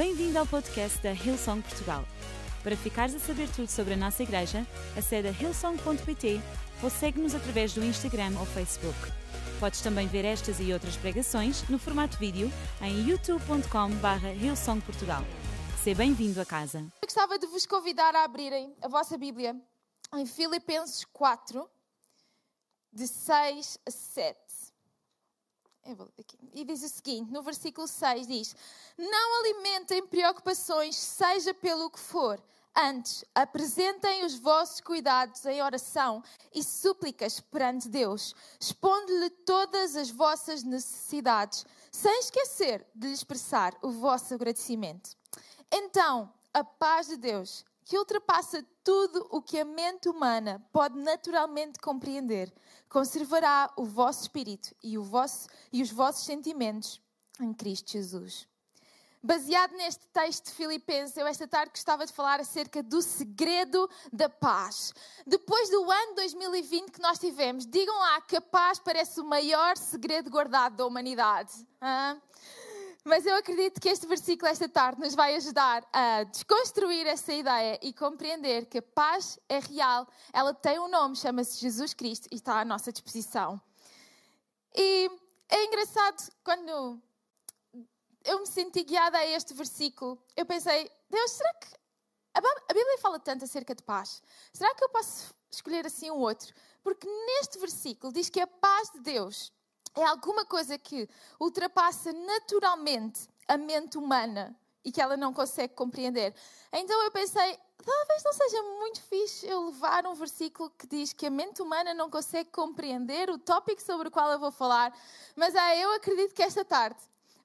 Bem-vindo ao podcast da Hillsong Portugal. Para ficares a saber tudo sobre a nossa igreja, acede a hillsong.pt ou segue-nos através do Instagram ou Facebook. Podes também ver estas e outras pregações no formato vídeo em youtube.com.br hillsongportugal. Seja bem-vindo a casa. Eu gostava de vos convidar a abrirem a vossa Bíblia em Filipenses 4, de 6 a 7. Eu vou ler aqui. E diz o seguinte, no versículo 6 diz: Não alimentem preocupações, seja pelo que for. Antes, apresentem os vossos cuidados em oração e súplicas perante Deus, expondo-lhe todas as vossas necessidades, sem esquecer de lhe expressar o vosso agradecimento. Então, a paz de Deus, que ultrapassa tudo o que a mente humana pode naturalmente compreender, conservará o vosso espírito e, o vosso, e os vossos sentimentos em Cristo Jesus. Baseado neste texto de Filipenses, eu esta tarde gostava de falar acerca do segredo da paz. Depois do ano 2020 que nós tivemos, digam lá que a paz parece o maior segredo guardado da humanidade. Ah? Mas eu acredito que este versículo esta tarde nos vai ajudar a desconstruir essa ideia e compreender que a paz é real, ela tem um nome, chama-se Jesus Cristo e está à nossa disposição. E é engraçado quando eu me senti guiada a este versículo, eu pensei, Deus, será que a Bíblia fala tanto acerca de paz? Será que eu posso escolher assim um outro? Porque neste versículo diz que a paz de Deus é alguma coisa que ultrapassa naturalmente a mente humana e que ela não consegue compreender. Então eu pensei, talvez não seja muito fixe eu levar um versículo que diz que a mente humana não consegue compreender o tópico sobre o qual eu vou falar, mas ah, eu acredito que esta tarde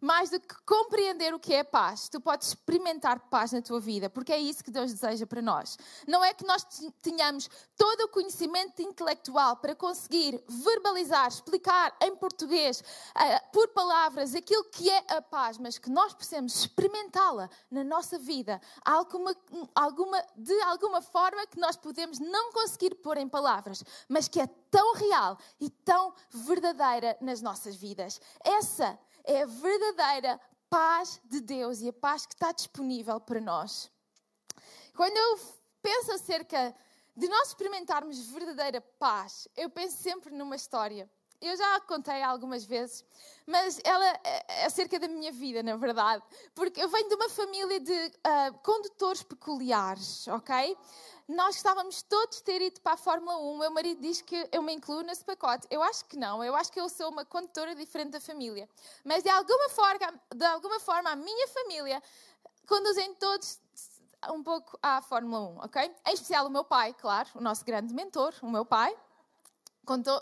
mais do que compreender o que é paz, tu podes experimentar paz na tua vida, porque é isso que Deus deseja para nós. Não é que nós tenhamos todo o conhecimento intelectual para conseguir verbalizar, explicar em português, uh, por palavras, aquilo que é a paz, mas que nós possamos experimentá-la na nossa vida, alguma, alguma, de alguma forma que nós podemos não conseguir pôr em palavras, mas que é tão real e tão verdadeira nas nossas vidas. Essa é a verdadeira paz de Deus e a paz que está disponível para nós. Quando eu penso acerca de nós experimentarmos verdadeira paz, eu penso sempre numa história. Eu já a contei algumas vezes, mas ela é acerca da minha vida, na verdade. Porque eu venho de uma família de uh, condutores peculiares, ok? nós estávamos todos ter ido para a Fórmula 1. O meu marido diz que eu me incluo nesse pacote. Eu acho que não. Eu acho que eu sou uma condutora diferente da família. Mas de alguma forma, de alguma forma a minha família conduzem todos um pouco à Fórmula 1, ok? Em especial o meu pai, claro, o nosso grande mentor, o meu pai.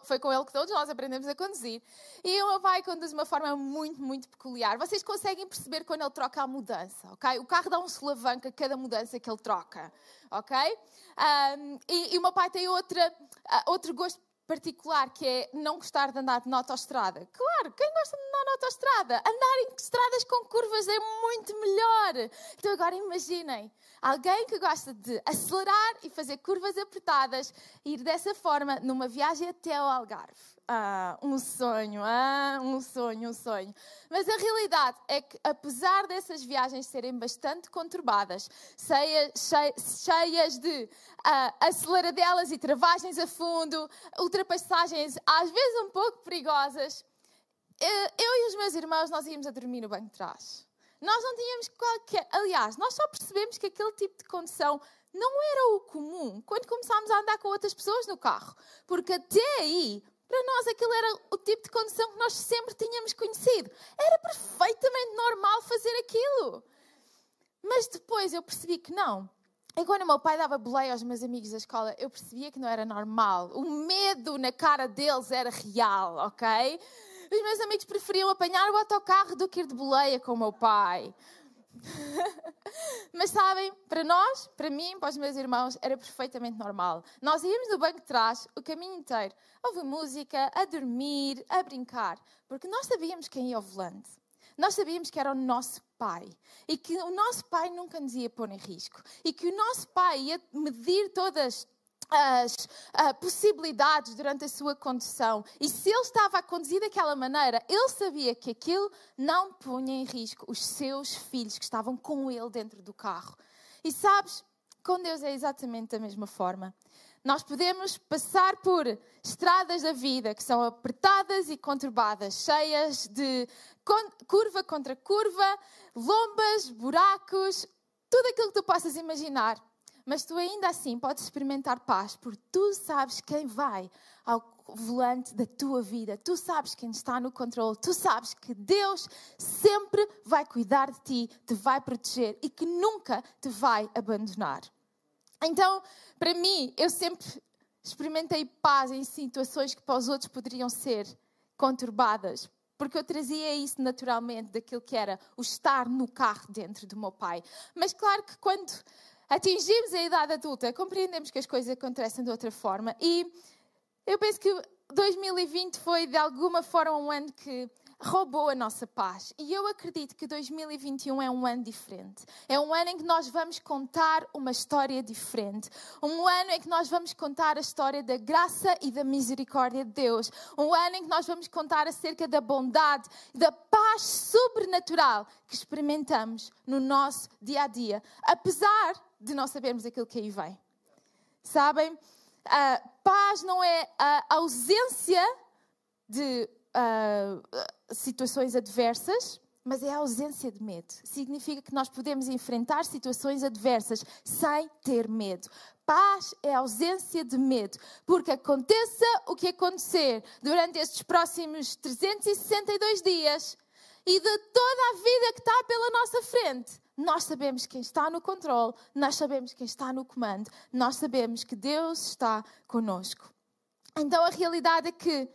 Foi com ele que todos nós aprendemos a conduzir. E o meu pai conduz de uma forma muito, muito peculiar. Vocês conseguem perceber quando ele troca a mudança, ok? O carro dá um solavanco a cada mudança que ele troca, ok? Um, e, e, o meu pai tem outra, uh, outro gosto particular que é não gostar de andar na autoestrada. Claro, quem gosta de andar na autoestrada? Andar em estradas com curvas é muito melhor. Então agora imaginem, alguém que gosta de acelerar e fazer curvas apertadas, ir dessa forma numa viagem até ao Algarve. Ah, um sonho, ah, um sonho, um sonho. Mas a realidade é que, apesar dessas viagens serem bastante conturbadas, cheias de ah, aceleradelas e travagens a fundo, ultrapassagens às vezes um pouco perigosas, eh, eu e os meus irmãos nós íamos a dormir no banco de trás. Nós não tínhamos qualquer. Aliás, nós só percebemos que aquele tipo de condução não era o comum quando começámos a andar com outras pessoas no carro. Porque até aí para nós, aquilo era o tipo de condição que nós sempre tínhamos conhecido. Era perfeitamente normal fazer aquilo. Mas depois eu percebi que não. E quando o meu pai dava boleia aos meus amigos da escola, eu percebia que não era normal. O medo na cara deles era real, ok? Os meus amigos preferiam apanhar o autocarro do que ir de boleia com o meu pai. Mas sabem, para nós, para mim, para os meus irmãos, era perfeitamente normal. Nós íamos no banco de trás o caminho inteiro, a ouvir música, a dormir, a brincar, porque nós sabíamos quem ia ao volante. Nós sabíamos que era o nosso pai e que o nosso pai nunca nos ia pôr em risco e que o nosso pai ia medir todas as uh, possibilidades durante a sua condução. E se ele estava a conduzir daquela maneira, ele sabia que aquilo não punha em risco os seus filhos que estavam com ele dentro do carro. E sabes, com Deus é exatamente da mesma forma. Nós podemos passar por estradas da vida que são apertadas e conturbadas, cheias de curva contra curva, lombas, buracos, tudo aquilo que tu possas imaginar. Mas tu ainda assim podes experimentar paz, porque tu sabes quem vai ao volante da tua vida, tu sabes quem está no controle, tu sabes que Deus sempre vai cuidar de ti, te vai proteger e que nunca te vai abandonar. Então, para mim, eu sempre experimentei paz em situações que para os outros poderiam ser conturbadas, porque eu trazia isso naturalmente daquilo que era o estar no carro dentro do meu pai. Mas claro que quando atingimos a idade adulta, compreendemos que as coisas acontecem de outra forma e eu penso que 2020 foi de alguma forma um ano que roubou a nossa paz. E eu acredito que 2021 é um ano diferente. É um ano em que nós vamos contar uma história diferente. Um ano em que nós vamos contar a história da graça e da misericórdia de Deus. Um ano em que nós vamos contar acerca da bondade da paz sobrenatural que experimentamos no nosso dia a dia, apesar de não sabermos aquilo que aí vem. Sabem? A paz não é a ausência de uh, situações adversas, mas é a ausência de medo. Significa que nós podemos enfrentar situações adversas sem ter medo. Paz é a ausência de medo, porque aconteça o que acontecer durante estes próximos 362 dias e de toda a vida que está pela nossa frente, nós sabemos quem está no controle, nós sabemos quem está no comando, nós sabemos que Deus está conosco. Então a realidade é que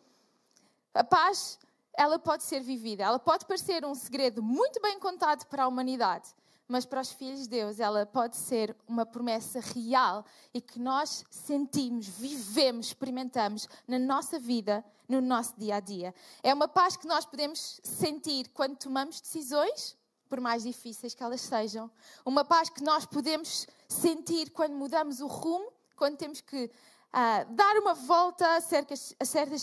a paz, ela pode ser vivida, ela pode parecer um segredo muito bem contado para a humanidade, mas para os filhos de Deus ela pode ser uma promessa real e que nós sentimos, vivemos, experimentamos na nossa vida, no nosso dia a dia. É uma paz que nós podemos sentir quando tomamos decisões, por mais difíceis que elas sejam. Uma paz que nós podemos sentir quando mudamos o rumo, quando temos que uh, dar uma volta a a certas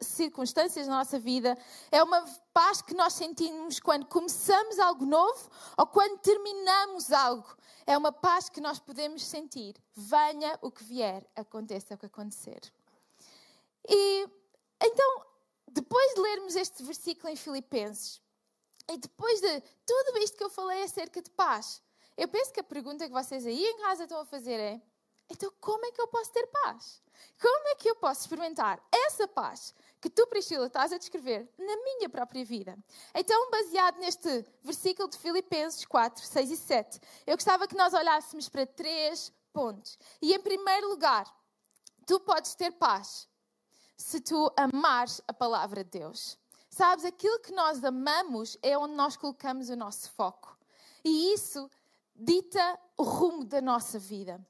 circunstâncias na nossa vida. É uma paz que nós sentimos quando começamos algo novo ou quando terminamos algo. É uma paz que nós podemos sentir. Venha o que vier, aconteça o que acontecer. E então, depois de lermos este versículo em Filipenses, e depois de tudo isto que eu falei acerca de paz, eu penso que a pergunta que vocês aí em casa estão a fazer é: então, como é que eu posso ter paz? Como é que eu posso experimentar essa paz que tu, Priscila, estás a descrever na minha própria vida? Então, baseado neste versículo de Filipenses 4, 6 e 7, eu gostava que nós olhássemos para três pontos. E, em primeiro lugar, tu podes ter paz se tu amares a palavra de Deus. Sabes, aquilo que nós amamos é onde nós colocamos o nosso foco. E isso dita o rumo da nossa vida.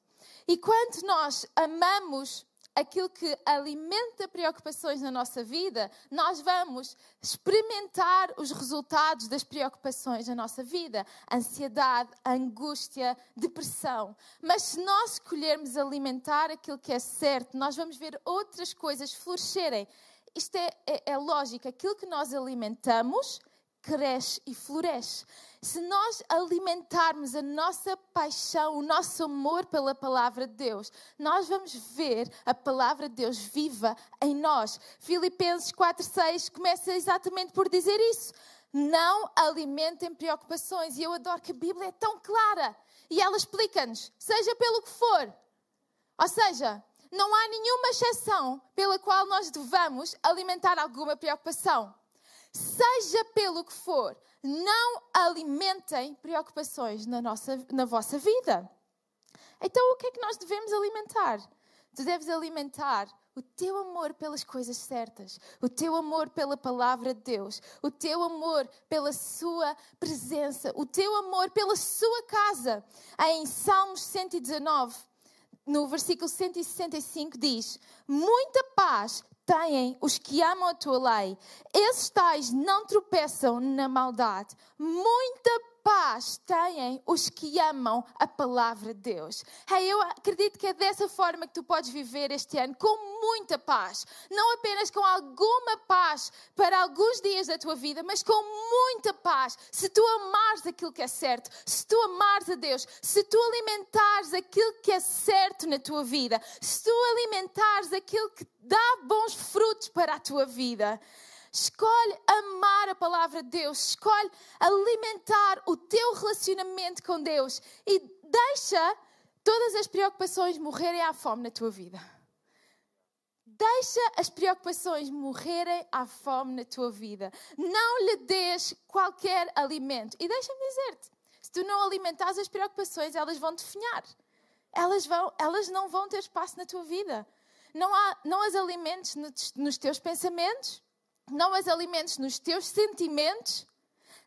E quando nós amamos aquilo que alimenta preocupações na nossa vida, nós vamos experimentar os resultados das preocupações na nossa vida: ansiedade, angústia, depressão. Mas se nós escolhermos alimentar aquilo que é certo, nós vamos ver outras coisas florescerem. Isto é, é, é lógico, aquilo que nós alimentamos cresce e floresce. Se nós alimentarmos a nossa paixão, o nosso amor pela palavra de Deus, nós vamos ver a palavra de Deus viva em nós. Filipenses 4:6 começa exatamente por dizer isso. Não alimentem preocupações. E eu adoro que a Bíblia é tão clara. E ela explica-nos, seja pelo que for. Ou seja, não há nenhuma exceção pela qual nós devamos alimentar alguma preocupação seja pelo que for, não alimentem preocupações na, nossa, na vossa vida. Então, o que é que nós devemos alimentar? Tu deves alimentar o teu amor pelas coisas certas, o teu amor pela palavra de Deus, o teu amor pela sua presença, o teu amor pela sua casa. Em Salmos 119, no versículo 165 diz: Muita paz têm os que amam a tua lei. Esses tais não tropeçam na maldade. Muita paz têm os que amam a palavra de Deus. Hey, eu acredito que é dessa forma que tu podes viver este ano, com muita paz. Não apenas com alguma paz para alguns dias da tua vida, mas com muita paz. Se tu amares aquilo que é certo, se tu amares a Deus, se tu alimentares aquilo que é certo na tua vida, se tu alimentares aquilo que dá bons frutos para a tua vida. Escolhe amar a palavra de Deus, escolhe alimentar o teu relacionamento com Deus e deixa todas as preocupações morrerem à fome na tua vida. Deixa as preocupações morrerem à fome na tua vida. Não lhe des qualquer alimento. E deixa-me dizer-te: se tu não alimentares as preocupações, elas vão definhar. Elas, vão, elas não vão ter espaço na tua vida. Não, há, não as alimentes nos teus pensamentos, não as alimentes nos teus sentimentos,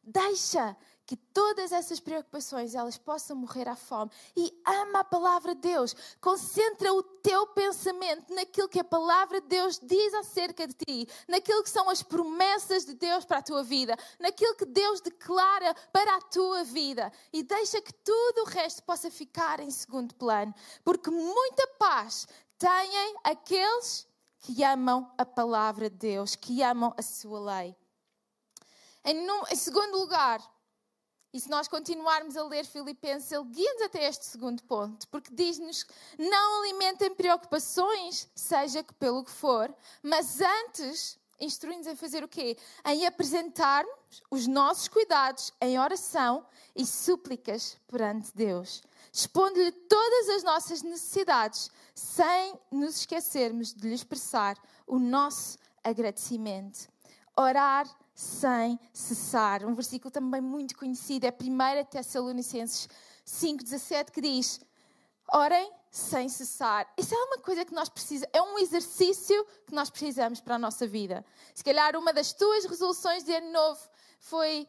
deixa que todas essas preocupações elas possam morrer à fome. E ama a palavra de Deus. Concentra o teu pensamento naquilo que a palavra de Deus diz acerca de ti, naquilo que são as promessas de Deus para a tua vida, naquilo que Deus declara para a tua vida. E deixa que tudo o resto possa ficar em segundo plano, porque muita paz têm aqueles que amam a palavra de Deus, que amam a sua lei. Em, em segundo lugar, e se nós continuarmos a ler Filipenses, ele guia-nos até este segundo ponto, porque diz-nos: não alimentem preocupações, seja que pelo que for, mas antes instrui-nos a fazer o quê? Em apresentarmos os nossos cuidados em oração e súplicas perante Deus, expondo-lhe todas as nossas necessidades, sem nos esquecermos de lhe expressar o nosso agradecimento. Orar sem cessar. Um versículo também muito conhecido é 1 Tessalonicenses 5,17 que diz: Orem sem cessar. Isso é uma coisa que nós precisamos, é um exercício que nós precisamos para a nossa vida. Se calhar uma das tuas resoluções de ano novo foi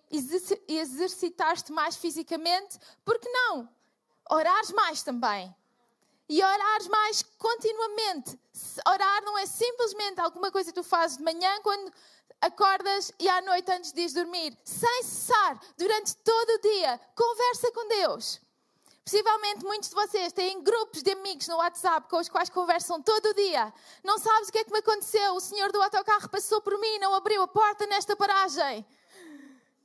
exercitar-te mais fisicamente, por que não? Orares mais também e orares mais continuamente. Orar não é simplesmente alguma coisa que tu fazes de manhã quando acordas e à noite antes de ir dormir, sem cessar, durante todo o dia. Conversa com Deus. Possivelmente muitos de vocês têm grupos de amigos no WhatsApp com os quais conversam todo o dia. Não sabes o que é que me aconteceu? O senhor do autocarro passou por mim e não abriu a porta nesta paragem.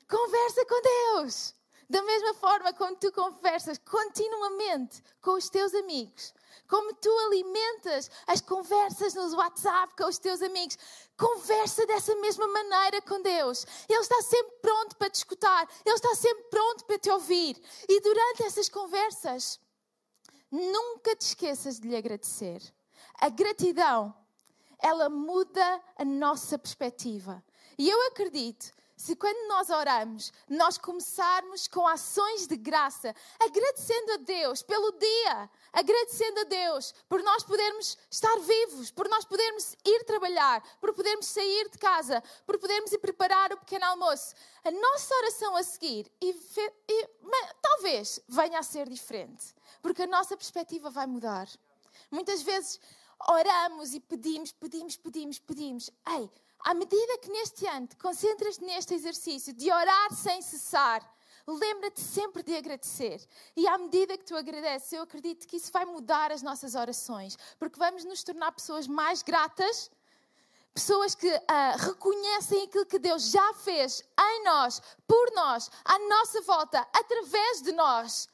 Conversa com Deus. Da mesma forma como tu conversas continuamente com os teus amigos, como tu alimentas as conversas no WhatsApp com os teus amigos, conversa dessa mesma maneira com Deus. Ele está sempre pronto para te escutar, Ele está sempre pronto para te ouvir. E durante essas conversas, nunca te esqueças de lhe agradecer. A gratidão, ela muda a nossa perspectiva. E eu acredito se quando nós oramos, nós começarmos com ações de graça, agradecendo a Deus pelo dia, agradecendo a Deus por nós podermos estar vivos, por nós podermos ir trabalhar, por podermos sair de casa, por podermos ir preparar o pequeno almoço, a nossa oração a seguir, e, e, talvez venha a ser diferente, porque a nossa perspectiva vai mudar. Muitas vezes oramos e pedimos, pedimos, pedimos, pedimos. Ei, à medida que neste ano te concentras neste exercício de orar sem cessar, lembra-te sempre de agradecer. E à medida que tu agradeces, eu acredito que isso vai mudar as nossas orações, porque vamos nos tornar pessoas mais gratas, pessoas que uh, reconhecem aquilo que Deus já fez em nós, por nós, à nossa volta, através de nós.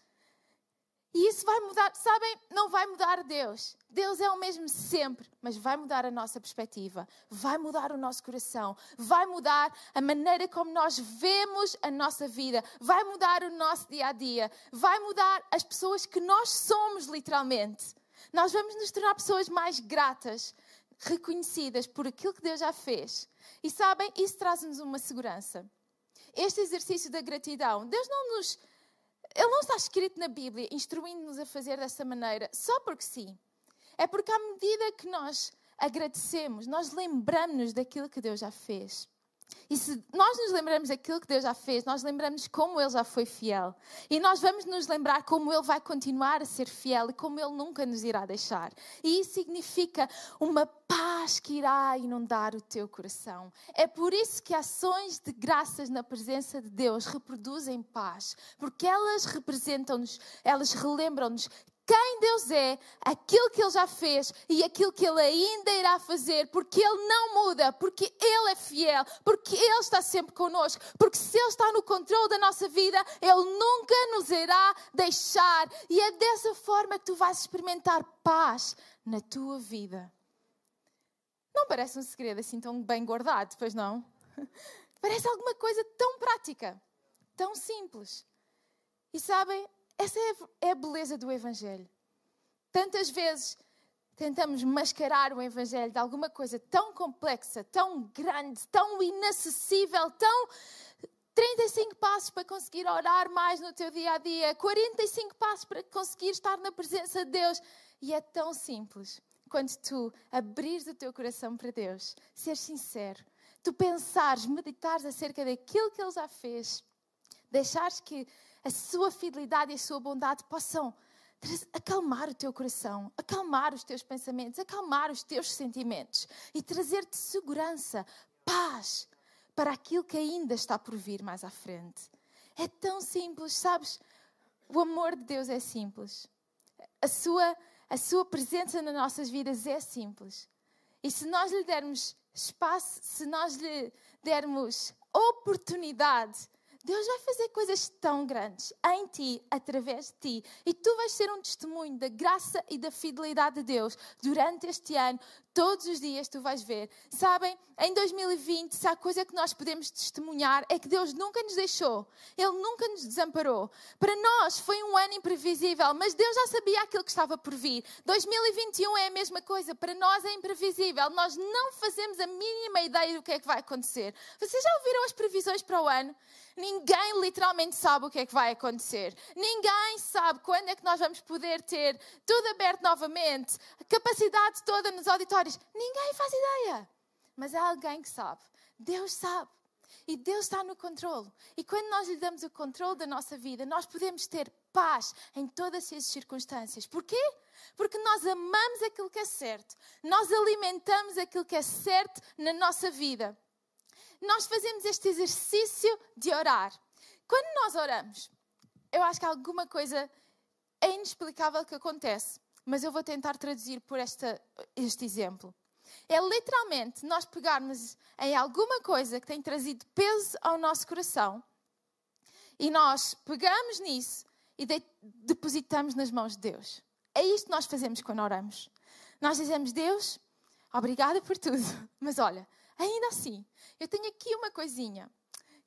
E isso vai mudar, sabem? Não vai mudar Deus. Deus é o mesmo sempre, mas vai mudar a nossa perspectiva, vai mudar o nosso coração, vai mudar a maneira como nós vemos a nossa vida, vai mudar o nosso dia a dia, vai mudar as pessoas que nós somos, literalmente. Nós vamos nos tornar pessoas mais gratas, reconhecidas por aquilo que Deus já fez. E sabem, isso traz-nos uma segurança. Este exercício da gratidão, Deus não nos ele não está escrito na Bíblia, instruindo-nos a fazer dessa maneira, só porque sim. É porque à medida que nós agradecemos, nós lembramos-nos daquilo que Deus já fez. E se nós nos lembramos daquilo que Deus já fez, nós lembramos como Ele já foi fiel. E nós vamos nos lembrar como Ele vai continuar a ser fiel e como Ele nunca nos irá deixar. E isso significa uma paz que irá inundar o teu coração. É por isso que ações de graças na presença de Deus reproduzem paz, porque elas representam-nos, elas relembram-nos quem Deus é, aquilo que Ele já fez e aquilo que Ele ainda irá fazer, porque Ele não muda, porque Ele é fiel, porque Ele está sempre connosco, porque se Ele está no controle da nossa vida, Ele nunca nos irá deixar. E é dessa forma que tu vais experimentar paz na tua vida. Não parece um segredo assim tão bem guardado, pois não? Parece alguma coisa tão prática, tão simples. E sabem, essa é, é a beleza do Evangelho. Tantas vezes tentamos mascarar o Evangelho de alguma coisa tão complexa, tão grande, tão inacessível, tão. 35 passos para conseguir orar mais no teu dia a dia, 45 passos para conseguir estar na presença de Deus. E é tão simples quando tu abrires o teu coração para Deus, ser sincero, tu pensares, meditares acerca daquilo que Ele já fez, deixares que a sua fidelidade e a sua bondade possam acalmar o teu coração, acalmar os teus pensamentos, acalmar os teus sentimentos e trazer-te segurança, paz para aquilo que ainda está por vir mais à frente. É tão simples, sabes? O amor de Deus é simples. A sua, a sua presença nas nossas vidas é simples. E se nós lhe dermos espaço, se nós lhe dermos oportunidade Deus vai fazer coisas tão grandes em ti, através de ti, e tu vais ser um testemunho da graça e da fidelidade de Deus durante este ano, Todos os dias tu vais ver. Sabem, em 2020, se há coisa que nós podemos testemunhar é que Deus nunca nos deixou. Ele nunca nos desamparou. Para nós foi um ano imprevisível, mas Deus já sabia aquilo que estava por vir. 2021 é a mesma coisa. Para nós é imprevisível. Nós não fazemos a mínima ideia do que é que vai acontecer. Vocês já ouviram as previsões para o ano? Ninguém literalmente sabe o que é que vai acontecer. Ninguém sabe quando é que nós vamos poder ter tudo aberto novamente, a capacidade toda nos auditórios Ninguém faz ideia. Mas há alguém que sabe. Deus sabe. E Deus está no controle. E quando nós lhe damos o controle da nossa vida, nós podemos ter paz em todas as circunstâncias. Porquê? Porque nós amamos aquilo que é certo. Nós alimentamos aquilo que é certo na nossa vida. Nós fazemos este exercício de orar. Quando nós oramos, eu acho que alguma coisa é inexplicável que acontece mas eu vou tentar traduzir por esta, este exemplo. É literalmente nós pegarmos em alguma coisa que tem trazido peso ao nosso coração e nós pegamos nisso e de depositamos nas mãos de Deus. É isto que nós fazemos quando oramos. Nós dizemos, Deus, obrigada por tudo, mas olha, ainda assim, eu tenho aqui uma coisinha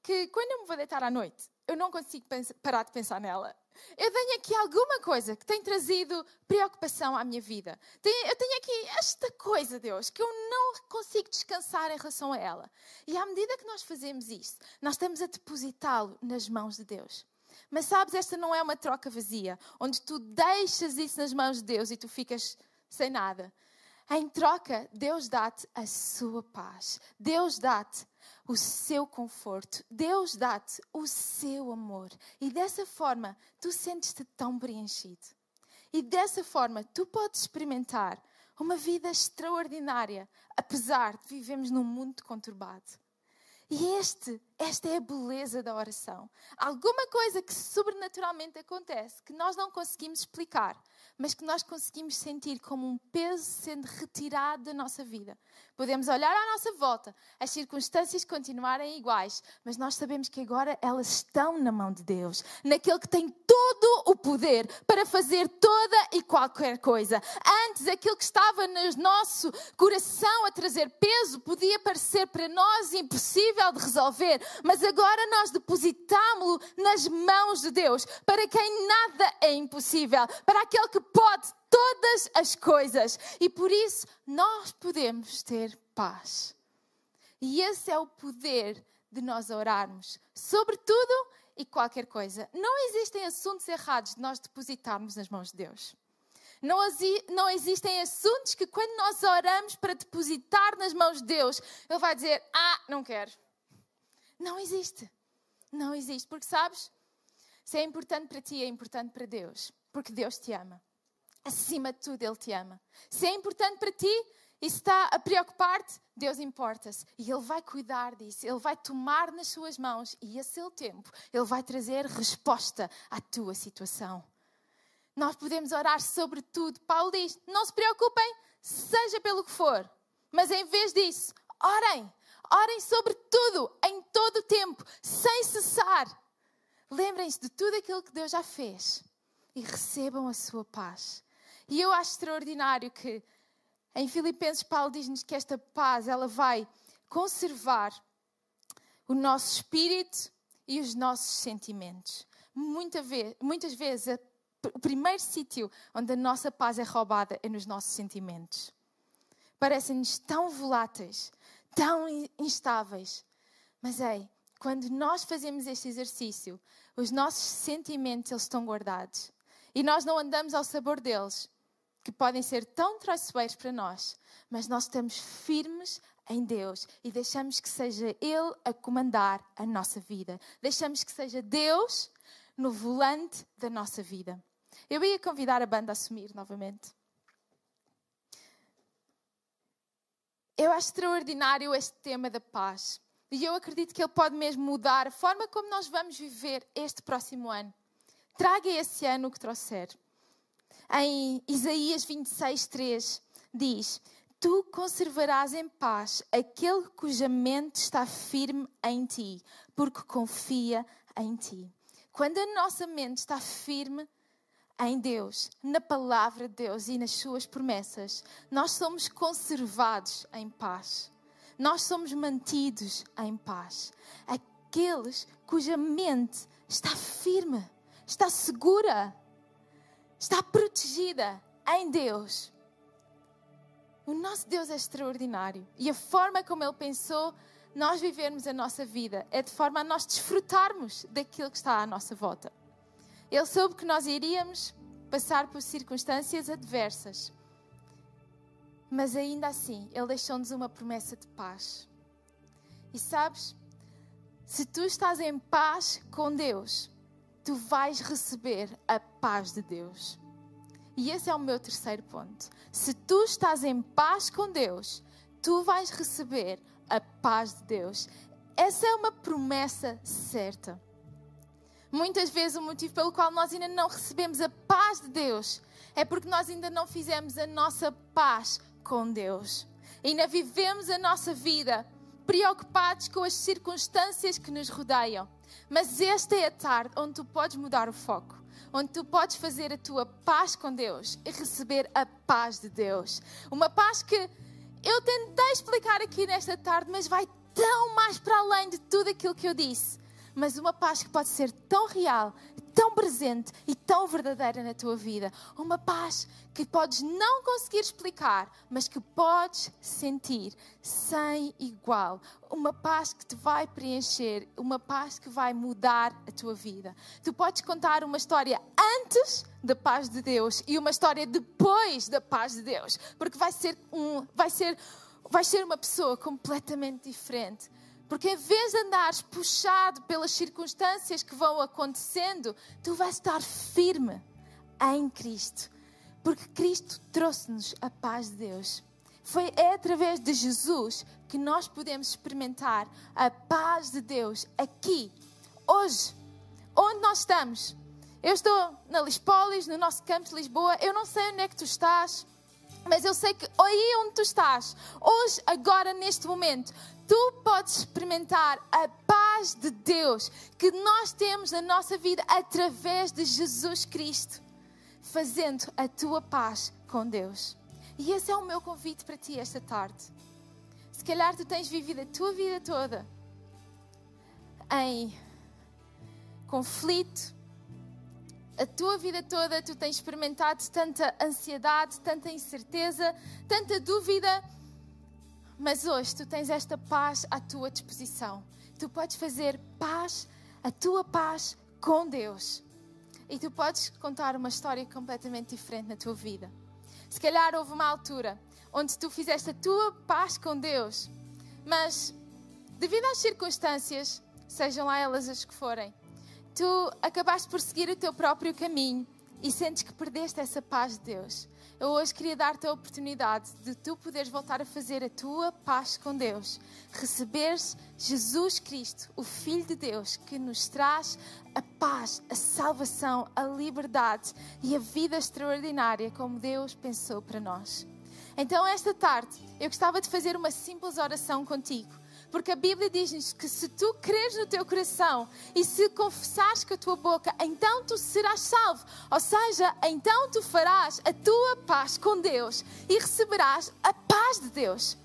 que quando eu me vou deitar à noite, eu não consigo parar de pensar nela. Eu tenho aqui alguma coisa que tem trazido preocupação à minha vida. Eu tenho aqui esta coisa, Deus, que eu não consigo descansar em relação a ela. E à medida que nós fazemos isso, nós estamos a depositá-lo nas mãos de Deus. Mas sabes, esta não é uma troca vazia, onde tu deixas isso nas mãos de Deus e tu ficas sem nada. Em troca, Deus dá-te a sua paz. Deus dá-te o seu conforto. Deus dá-te o seu amor. E dessa forma, tu sentes-te tão preenchido. E dessa forma, tu podes experimentar uma vida extraordinária, apesar de vivemos num mundo conturbado. E este, esta é a beleza da oração. Alguma coisa que sobrenaturalmente acontece, que nós não conseguimos explicar, mas que nós conseguimos sentir como um peso sendo retirado da nossa vida. Podemos olhar à nossa volta, as circunstâncias continuarem iguais, mas nós sabemos que agora elas estão na mão de Deus, naquele que tem todo o poder para fazer toda e qualquer coisa. Antes, aquilo que estava no nosso coração a trazer peso podia parecer para nós impossível de resolver, mas agora nós depositamos-lo nas mãos de Deus, para quem nada é impossível, para aquele que pode todas as coisas e por isso nós podemos ter paz. E esse é o poder de nós orarmos sobre tudo e qualquer coisa. Não existem assuntos errados de nós depositarmos nas mãos de Deus. Não, não existem assuntos que, quando nós oramos para depositar nas mãos de Deus, Ele vai dizer: Ah, não quero. Não existe. Não existe. Porque sabes, se é importante para ti, é importante para Deus. Porque Deus te ama. Acima de tudo, Ele te ama. Se é importante para ti e se está a preocupar-te, Deus importa-se. E Ele vai cuidar disso. Ele vai tomar nas suas mãos e a seu tempo Ele vai trazer resposta à tua situação. Nós podemos orar sobre tudo. Paulo diz: não se preocupem, seja pelo que for. Mas em vez disso, orem. Orem sobre tudo, em todo o tempo, sem cessar. Lembrem-se de tudo aquilo que Deus já fez e recebam a sua paz. E eu acho extraordinário que em Filipenses Paulo diz-nos que esta paz ela vai conservar o nosso espírito e os nossos sentimentos. Muita vez, muitas vezes o primeiro sítio onde a nossa paz é roubada é nos nossos sentimentos. Parecem-nos tão voláteis, tão instáveis. Mas é, quando nós fazemos este exercício, os nossos sentimentos eles estão guardados. E nós não andamos ao sabor deles, que podem ser tão traiçoeiros para nós, mas nós estamos firmes em Deus e deixamos que seja Ele a comandar a nossa vida. Deixamos que seja Deus no volante da nossa vida. Eu ia convidar a banda a assumir novamente. Eu acho extraordinário este tema da paz. E eu acredito que ele pode mesmo mudar a forma como nós vamos viver este próximo ano. Traga esse ano o que trouxer. Em Isaías 26, 3 diz: Tu conservarás em paz aquele cuja mente está firme em ti, porque confia em ti. Quando a nossa mente está firme em Deus, na palavra de Deus e nas suas promessas, nós somos conservados em paz. Nós somos mantidos em paz. Aqueles cuja mente está firme, está segura, está protegida em Deus. O nosso Deus é extraordinário e a forma como Ele pensou nós vivermos a nossa vida é de forma a nós desfrutarmos daquilo que está à nossa volta. Ele soube que nós iríamos passar por circunstâncias adversas. Mas ainda assim, Ele deixou-nos uma promessa de paz. E sabes, se tu estás em paz com Deus, tu vais receber a paz de Deus. E esse é o meu terceiro ponto. Se tu estás em paz com Deus, tu vais receber a paz de Deus. Essa é uma promessa certa. Muitas vezes o motivo pelo qual nós ainda não recebemos a paz de Deus é porque nós ainda não fizemos a nossa paz com Deus. Ainda vivemos a nossa vida preocupados com as circunstâncias que nos rodeiam. Mas esta é a tarde onde tu podes mudar o foco, onde tu podes fazer a tua paz com Deus e receber a paz de Deus. Uma paz que eu tentei explicar aqui nesta tarde, mas vai tão mais para além de tudo aquilo que eu disse mas uma paz que pode ser tão real, tão presente e tão verdadeira na tua vida. Uma paz que podes não conseguir explicar, mas que podes sentir sem igual. Uma paz que te vai preencher, uma paz que vai mudar a tua vida. Tu podes contar uma história antes da paz de Deus e uma história depois da paz de Deus, porque vai ser um, vai ser vai ser uma pessoa completamente diferente. Porque em vez de andares puxado pelas circunstâncias que vão acontecendo, tu vais estar firme em Cristo. Porque Cristo trouxe-nos a paz de Deus. Foi é através de Jesus que nós podemos experimentar a paz de Deus aqui, hoje, onde nós estamos. Eu estou na Lispolis, no nosso campus de Lisboa. Eu não sei onde é que tu estás, mas eu sei que aí onde tu estás, hoje, agora, neste momento, tu podes experimentar a paz de Deus que nós temos na nossa vida através de Jesus Cristo, fazendo a tua paz com Deus. E esse é o meu convite para ti esta tarde. Se calhar tu tens vivido a tua vida toda em conflito, a tua vida toda tu tens experimentado tanta ansiedade, tanta incerteza, tanta dúvida mas hoje tu tens esta paz à tua disposição. Tu podes fazer paz, a tua paz com Deus. E tu podes contar uma história completamente diferente na tua vida. Se calhar houve uma altura onde tu fizeste a tua paz com Deus, mas devido às circunstâncias, sejam lá elas as que forem, tu acabaste por seguir o teu próprio caminho e sentes que perdeste essa paz de Deus. Eu hoje queria dar-te a oportunidade de tu poderes voltar a fazer a tua paz com Deus, receberes Jesus Cristo, o Filho de Deus, que nos traz a paz, a salvação, a liberdade e a vida extraordinária como Deus pensou para nós. Então, esta tarde, eu gostava de fazer uma simples oração contigo porque a Bíblia diz-nos que se tu creres no teu coração e se confessares com a tua boca, então tu serás salvo. Ou seja, então tu farás a tua paz com Deus e receberás a paz de Deus.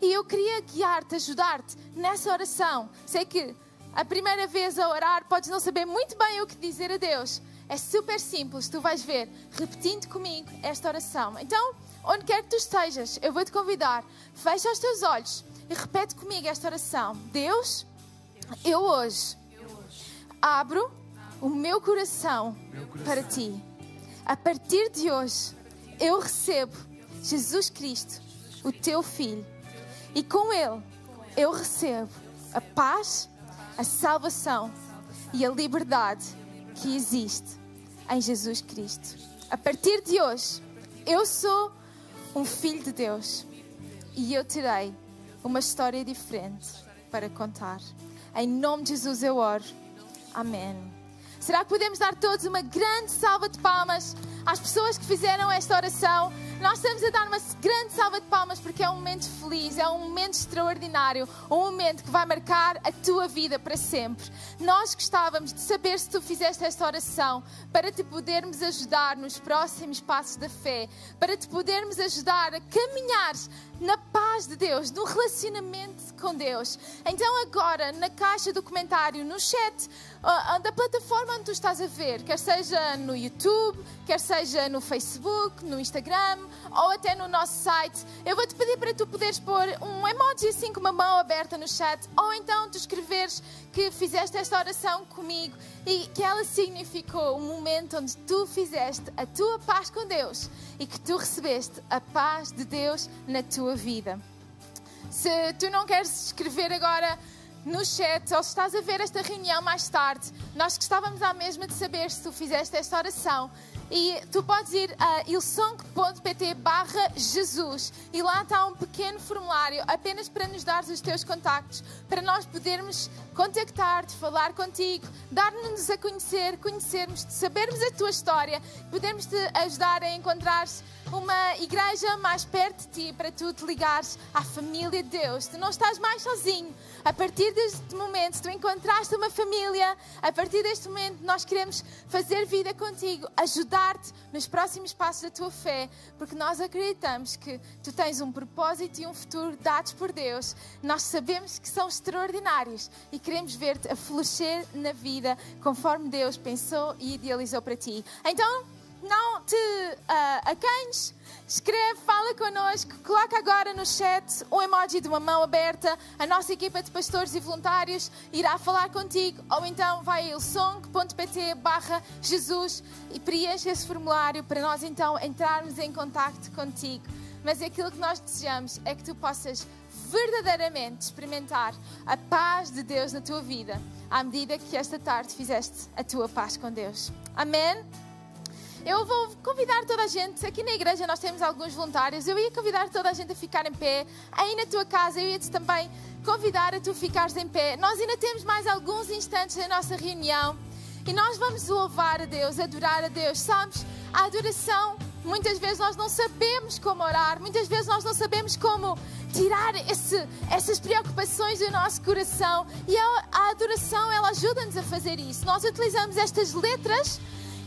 E eu queria guiar-te, ajudar-te nessa oração. Sei que a primeira vez a orar podes não saber muito bem o que dizer a Deus. É super simples, tu vais ver, repetindo comigo esta oração. Então, onde quer que tu estejas, eu vou te convidar, fecha os teus olhos e repete comigo esta oração: Deus, eu hoje abro o meu coração para ti. A partir de hoje, eu recebo Jesus Cristo, o teu Filho, e com Ele eu recebo a paz, a salvação e a liberdade que existe em Jesus Cristo. A partir de hoje, eu sou um filho de Deus e eu terei uma história diferente para contar. Em nome de Jesus eu oro. Amém. Será que podemos dar todos uma grande salva de palmas às pessoas que fizeram esta oração? Nós estamos a dar uma grande salva de palmas porque é um momento feliz, é um momento extraordinário, um momento que vai marcar a tua vida para sempre. Nós gostávamos de saber se tu fizeste esta oração para te podermos ajudar nos próximos passos da fé, para te podermos ajudar a caminhar na paz de Deus, no relacionamento com Deus. Então, agora, na caixa do comentário, no chat da plataforma onde tu estás a ver, quer seja no YouTube, quer seja no Facebook, no Instagram ou até no nosso site, eu vou te pedir para tu poderes pôr um emoji assim com uma mão aberta no chat, ou então tu escreveres que fizeste esta oração comigo e que ela significou um momento onde tu fizeste a tua paz com Deus e que tu recebeste a paz de Deus na tua vida. Se tu não queres escrever agora no chat ou se estás a ver esta reunião mais tarde, nós gostávamos à mesma de saber se tu fizeste esta oração e tu podes ir a ilsong.pt barra Jesus e lá está um pequeno formulário apenas para nos dar os teus contactos, para nós podermos contactar-te, falar contigo, dar-nos a conhecer, conhecermos-te, sabermos a tua história, podermos te ajudar a encontrar uma igreja mais perto de ti para tu te ligares à família de Deus. Tu não estás mais sozinho. A partir deste momento, tu encontraste uma família. A partir deste momento, nós queremos fazer vida contigo, ajudar-te nos próximos passos da tua fé, porque nós acreditamos que tu tens um propósito e um futuro dados por Deus. Nós sabemos que são extraordinários e queremos ver-te a florescer na vida conforme Deus pensou e idealizou para ti. Então, não te uh, acanhes, escreve, fala connosco, coloca agora no chat um emoji de uma mão aberta. A nossa equipa de pastores e voluntários irá falar contigo. Ou então vai a ilsong.pt barra Jesus e preenche esse formulário para nós então entrarmos em contato contigo. Mas aquilo que nós desejamos é que tu possas verdadeiramente experimentar a paz de Deus na tua vida, à medida que esta tarde fizeste a tua paz com Deus. Amém? Eu vou convidar toda a gente, aqui na igreja nós temos alguns voluntários, eu ia convidar toda a gente a ficar em pé. Aí na tua casa eu ia-te também convidar a tu ficares em pé. Nós ainda temos mais alguns instantes na nossa reunião e nós vamos louvar a Deus, adorar a Deus. Sabes, a adoração, muitas vezes nós não sabemos como orar, muitas vezes nós não sabemos como tirar esse, essas preocupações do nosso coração e a, a adoração ela ajuda-nos a fazer isso. Nós utilizamos estas letras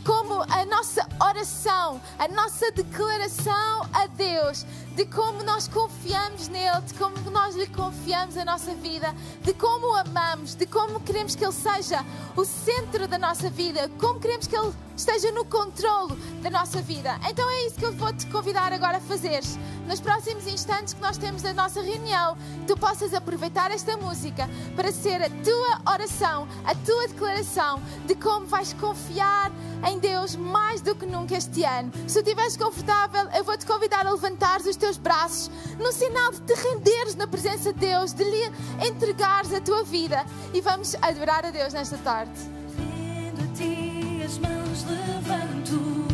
como a nossa oração, a nossa declaração a Deus, de como nós confiamos nele, de como nós lhe confiamos a nossa vida, de como o amamos, de como queremos que ele seja o centro da nossa vida, como queremos que ele esteja no controlo da nossa vida. Então é isso que eu vou te convidar agora a fazer. Nos próximos instantes que nós temos da nossa reunião, tu possas aproveitar esta música para ser a tua oração, a tua declaração de como vais confiar em Deus mais do que nunca este ano. Se estiveres confortável, eu vou te convidar a levantar os teus braços no sinal de te renderes na presença de Deus, de lhe entregares a tua vida e vamos adorar a Deus nesta tarde. Rendo a ti as mãos levanto